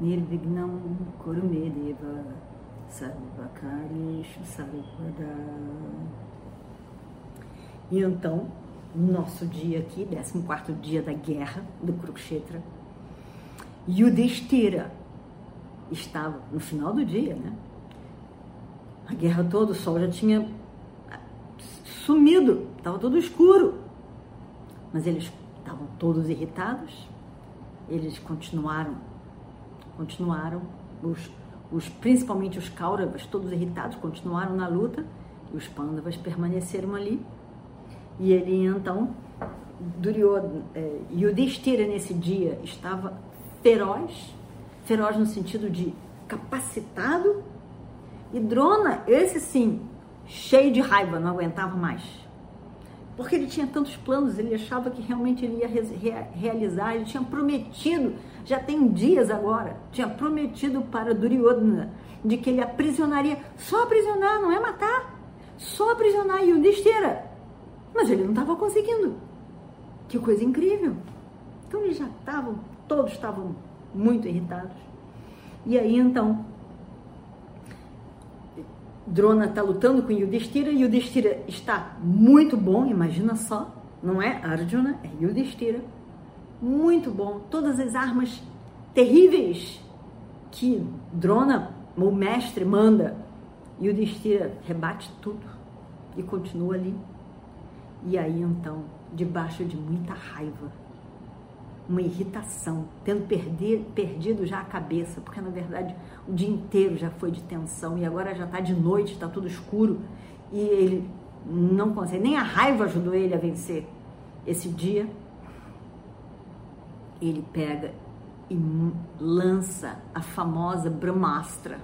Nirvignam Kurumedeva Sarvakarishu Sarvada E então, nosso dia aqui, 14 dia da guerra do Kurukshetra, Yudhishthira estava no final do dia, né? A guerra toda, o sol já tinha sumido, estava tudo escuro. Mas eles estavam todos irritados. Eles continuaram, continuaram, os, os, principalmente os Kauravas, todos irritados, continuaram na luta. E os Pandavas permaneceram ali. E ele então, Duryodhana, é, Yudhishthira nesse dia estava feroz, feroz no sentido de capacitado, e Drona, esse sim, cheio de raiva, não aguentava mais. Porque ele tinha tantos planos, ele achava que realmente ele ia realizar, ele tinha prometido, já tem dias agora, tinha prometido para Duryodhana de que ele aprisionaria, só aprisionar, não é matar, só aprisionar Yudhishthira. Mas ele não estava conseguindo. Que coisa incrível. Então eles já estavam todos estavam muito irritados. E aí então, Drona está lutando com Yudhishthira, Yudhishthira está muito bom, imagina só, não é? Arjuna, é Yudhishthira, muito bom, todas as armas terríveis que Drona, o mestre, manda, Yudhishthira rebate tudo e continua ali. E aí então, debaixo de muita raiva, uma irritação, tendo perder, perdido já a cabeça, porque na verdade o dia inteiro já foi de tensão e agora já está de noite, está tudo escuro e ele não consegue, nem a raiva ajudou ele a vencer esse dia. Ele pega e lança a famosa Brahmastra,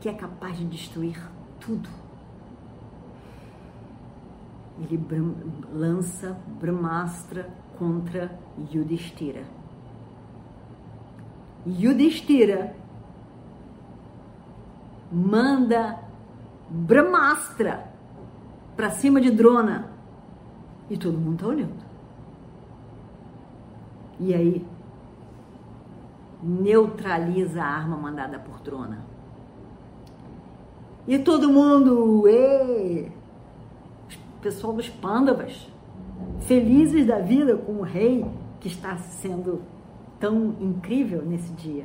que é capaz de destruir tudo. Ele lança Brahmastra contra Yudhishthira. Yudhishthira manda Brahmastra para cima de Drona e todo mundo está olhando. E aí neutraliza a arma mandada por Drona. E todo mundo, ê, pessoal dos Pandavas, felizes da vida com o rei que está sendo tão incrível nesse dia.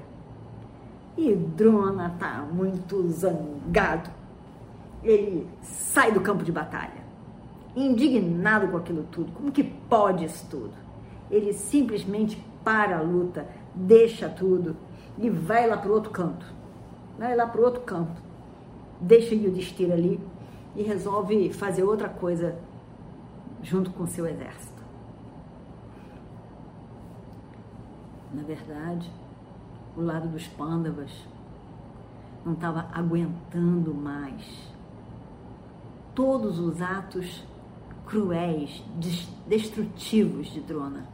E Drona está muito zangado. Ele sai do campo de batalha, indignado com aquilo tudo. Como que pode isso tudo? Ele simplesmente para a luta, deixa tudo e vai lá para o outro canto. Vai lá para o outro canto. Deixa Yudhishthira ali e resolve fazer outra coisa junto com seu exército. Na verdade, o lado dos pândavas não estava aguentando mais todos os atos cruéis, destrutivos de Drona.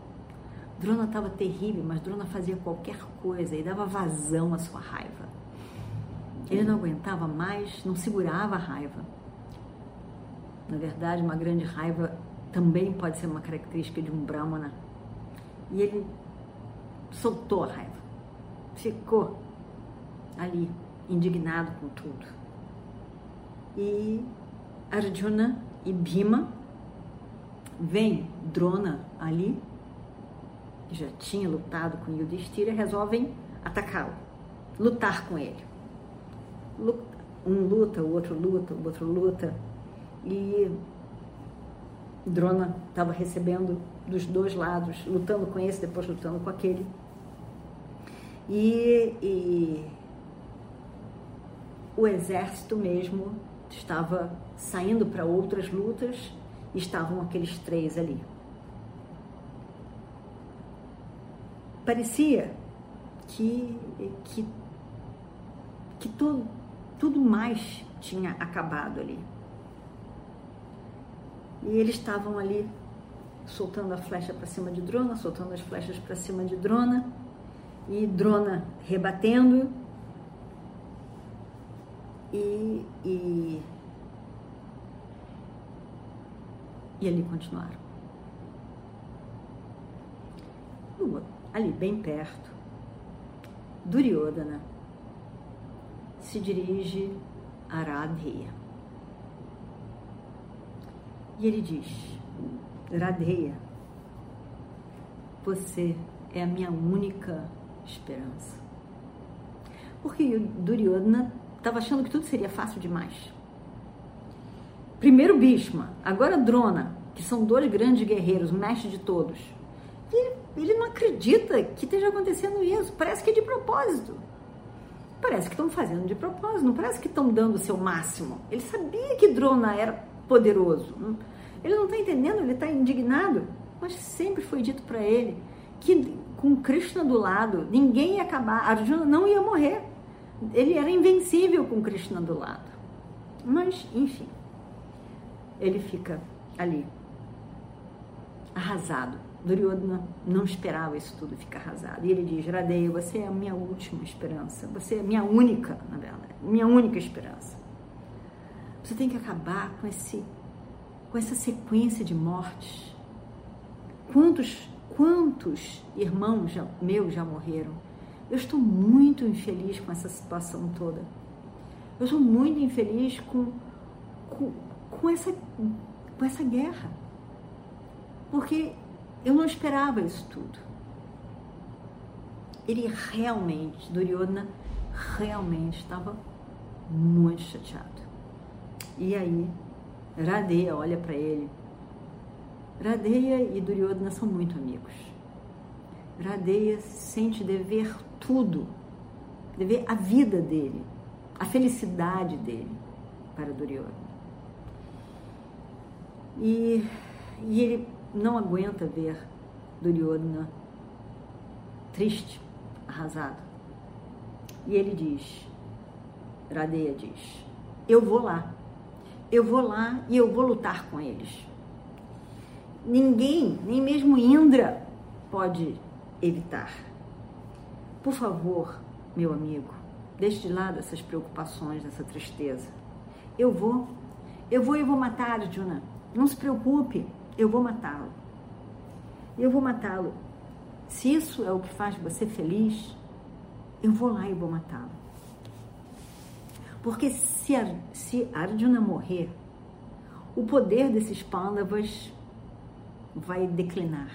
Drona estava terrível, mas Drona fazia qualquer coisa e dava vazão à sua raiva. Ele não aguentava mais, não segurava a raiva. Na verdade, uma grande raiva também pode ser uma característica de um Brahmana. E ele soltou a raiva, ficou ali, indignado com tudo. E Arjuna e Bhima vem Drona ali, que já tinha lutado com Yudhishthira, resolvem atacá-lo, lutar com ele. Um luta, o outro luta, o outro luta, e Drona estava recebendo dos dois lados, lutando com esse, depois lutando com aquele. E, e o exército mesmo estava saindo para outras lutas estavam aqueles três ali. Parecia que, que que todo, tudo mais tinha acabado ali. E eles estavam ali soltando a flecha para cima de Drona, soltando as flechas para cima de Drona, e Drona rebatendo. E, e, e ali continuaram. Ali, bem perto, Duryodhana se dirige a Radheya. E ele diz: Radheya, você é a minha única esperança. Porque Duryodhana estava achando que tudo seria fácil demais. Primeiro Bhishma, agora Drona, que são dois grandes guerreiros, mestre de todos. E ele não acredita que esteja acontecendo isso. Parece que é de propósito. Parece que estão fazendo de propósito, não parece que estão dando o seu máximo. Ele sabia que Drona era poderoso. Ele não está entendendo, ele está indignado. Mas sempre foi dito para ele que com Krishna do lado, ninguém ia acabar, Arjuna não ia morrer. Ele era invencível com Krishna do lado. Mas, enfim, ele fica ali, arrasado. Duryodhana não esperava isso tudo ficar arrasado. E ele diz: Radeya, você é a minha última esperança. Você é a minha única, na verdade, minha única esperança. Você tem que acabar com esse com essa sequência de mortes. Quantos, quantos irmãos já, meus já morreram? Eu estou muito infeliz com essa situação toda. Eu estou muito infeliz com, com, com, essa, com essa guerra. Porque eu não esperava isso tudo. Ele realmente, Duryodhana, realmente estava muito chateado. E aí Radeya olha para ele. Radeya e Duryodhana são muito amigos. Radeya sente dever tudo, dever a vida dele, a felicidade dele para Duryodhana. E, e ele não aguenta ver Duryodhana triste, arrasado. E ele diz, Radeya diz, eu vou lá eu vou lá e eu vou lutar com eles. Ninguém, nem mesmo Indra, pode evitar. Por favor, meu amigo, deixe de lado essas preocupações, essa tristeza. Eu vou, eu vou e vou matar Arjuna. Não se preocupe, eu vou matá-lo. Eu vou matá-lo. Se isso é o que faz você feliz, eu vou lá e vou matá-lo. Porque se, se Arjuna morrer, o poder desses Pandavas vai declinar.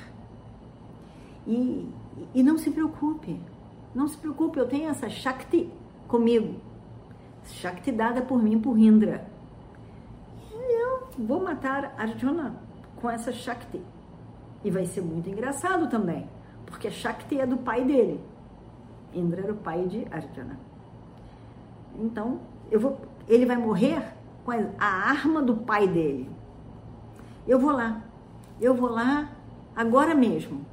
E, e não se preocupe, não se preocupe, eu tenho essa Shakti comigo. Shakti dada por mim, por Indra. E eu vou matar Arjuna com essa Shakti. E vai ser muito engraçado também, porque a Shakti é do pai dele. Indra era o pai de Arjuna. Então, eu vou, ele vai morrer com a arma do pai dele. Eu vou lá. Eu vou lá agora mesmo.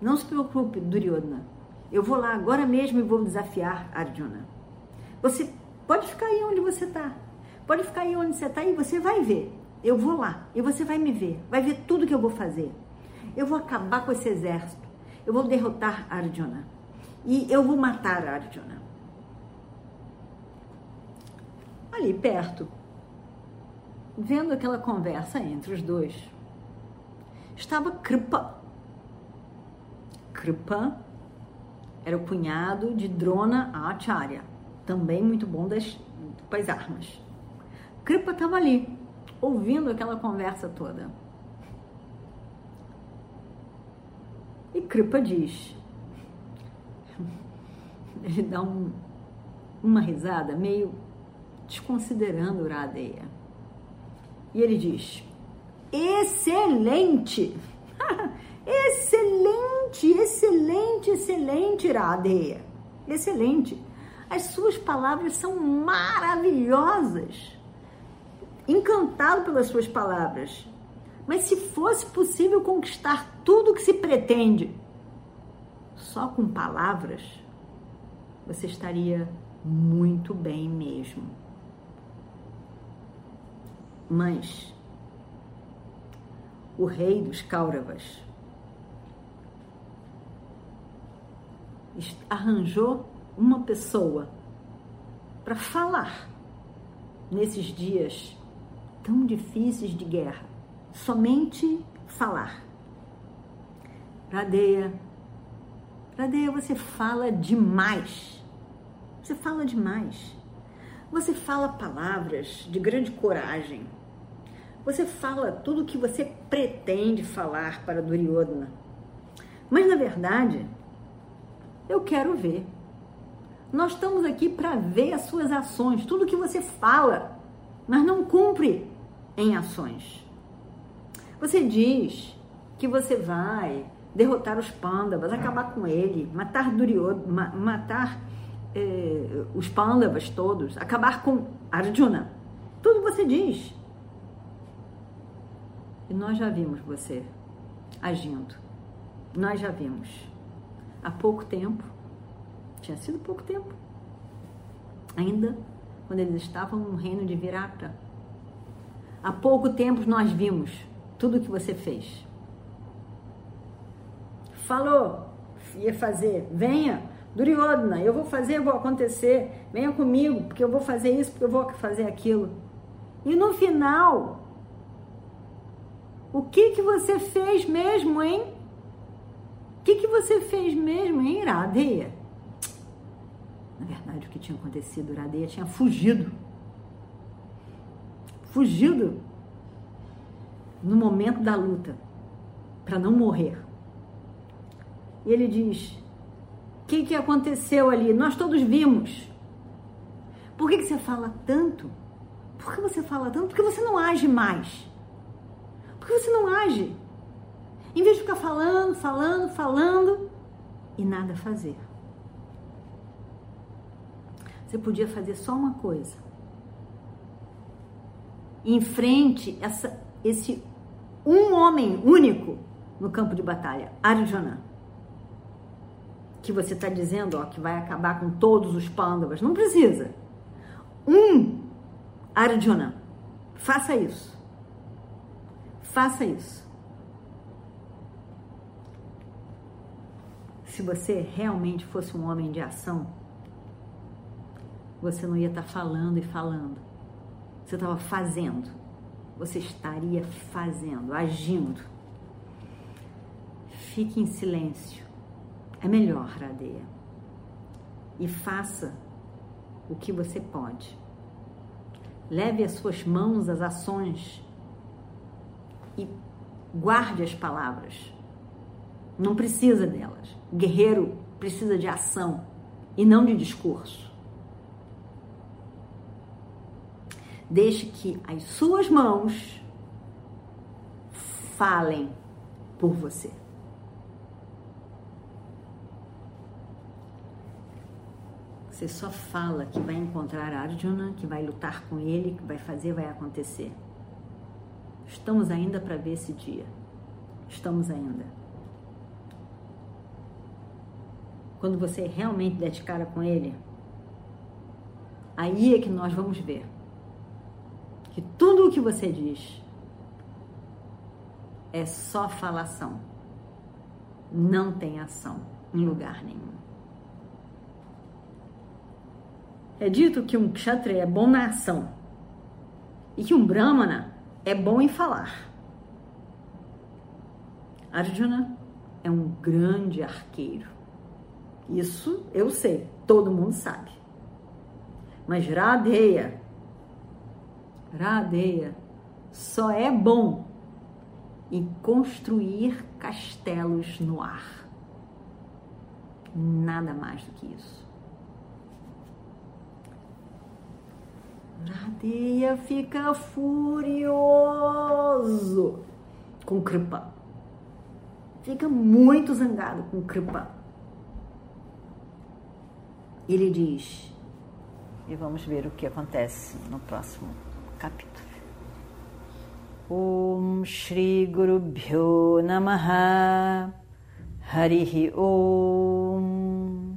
Não se preocupe, Duryodhana. Eu vou lá agora mesmo e vou desafiar Arjuna. Você pode ficar aí onde você está. Pode ficar aí onde você está e você vai ver. Eu vou lá e você vai me ver. Vai ver tudo que eu vou fazer. Eu vou acabar com esse exército. Eu vou derrotar Arjuna. E eu vou matar Arjuna. Ali perto, vendo aquela conversa entre os dois, estava Kripa. Kripa era o cunhado de Drona Acharya, também muito bom das, das armas. Kripa estava ali, ouvindo aquela conversa toda. E Kripa diz, ele dá um, uma risada meio desconsiderando Uradeia. E ele diz: excelente, excelente, excelente, excelente, Iradeia, excelente. As suas palavras são maravilhosas. Encantado pelas suas palavras. Mas se fosse possível conquistar tudo o que se pretende só com palavras, você estaria muito bem mesmo. Mas o rei dos Kauravas arranjou uma pessoa para falar nesses dias tão difíceis de guerra. Somente falar. Radeia, Radeia, você fala demais. Você fala demais. Você fala palavras de grande coragem. Você fala tudo o que você pretende falar para Duryodhana. Mas na verdade, eu quero ver. Nós estamos aqui para ver as suas ações, tudo que você fala, mas não cumpre em ações. Você diz que você vai derrotar os Pandavas, acabar com ele, matar Duryodhana, matar eh, os Pandavas todos, acabar com Arjuna. Tudo você diz. E nós já vimos você agindo. Nós já vimos. Há pouco tempo, tinha sido pouco tempo, ainda quando eles estavam no reino de Virata. Há pouco tempo nós vimos tudo o que você fez. Falou, ia fazer, venha, Duryodhana, eu vou fazer, vou acontecer, venha comigo, porque eu vou fazer isso, porque eu vou fazer aquilo. E no final, o que que você fez mesmo, hein? O que que você fez mesmo, hein, Iradeia? Na verdade, o que tinha acontecido, Iradeia tinha fugido. Fugido no momento da luta, para não morrer. E ele diz: que, que aconteceu ali? Nós todos vimos. Por que, que você fala tanto? Por que você fala tanto? Porque você não age mais. Por que você não age? Em vez de ficar falando, falando, falando e nada fazer. Você podia fazer só uma coisa. Enfrente essa, esse um homem único no campo de batalha, Arjuna. Que você está dizendo ó, que vai acabar com todos os pândavas. Não precisa. Um Arjuna. Faça isso. Faça isso. Se você realmente fosse um homem de ação, você não ia estar tá falando e falando. Você estava fazendo. Você estaria fazendo, agindo. Fique em silêncio. É melhor, Radeia. E faça o que você pode. Leve as suas mãos às ações e guarde as palavras. Não precisa delas. Guerreiro precisa de ação e não de discurso. Deixe que as suas mãos falem por você. Você só fala que vai encontrar Arjuna, que vai lutar com ele, que vai fazer, vai acontecer. Estamos ainda para ver esse dia. Estamos ainda. Quando você realmente der de cara com ele, aí é que nós vamos ver que tudo o que você diz é só falação, não tem ação em lugar nenhum. É dito que um kshatriya é bom na ação e que um brahmana é bom em falar. Arjuna é um grande arqueiro. Isso eu sei, todo mundo sabe. Mas Radeya, Radeya só é bom em construir castelos no ar. Nada mais do que isso. Nadeia fica furioso com Kripa. Fica muito zangado com Kripa. Ele diz, e vamos ver o que acontece no próximo capítulo. Om Shri Guru Bhyo Namaha Harihi Om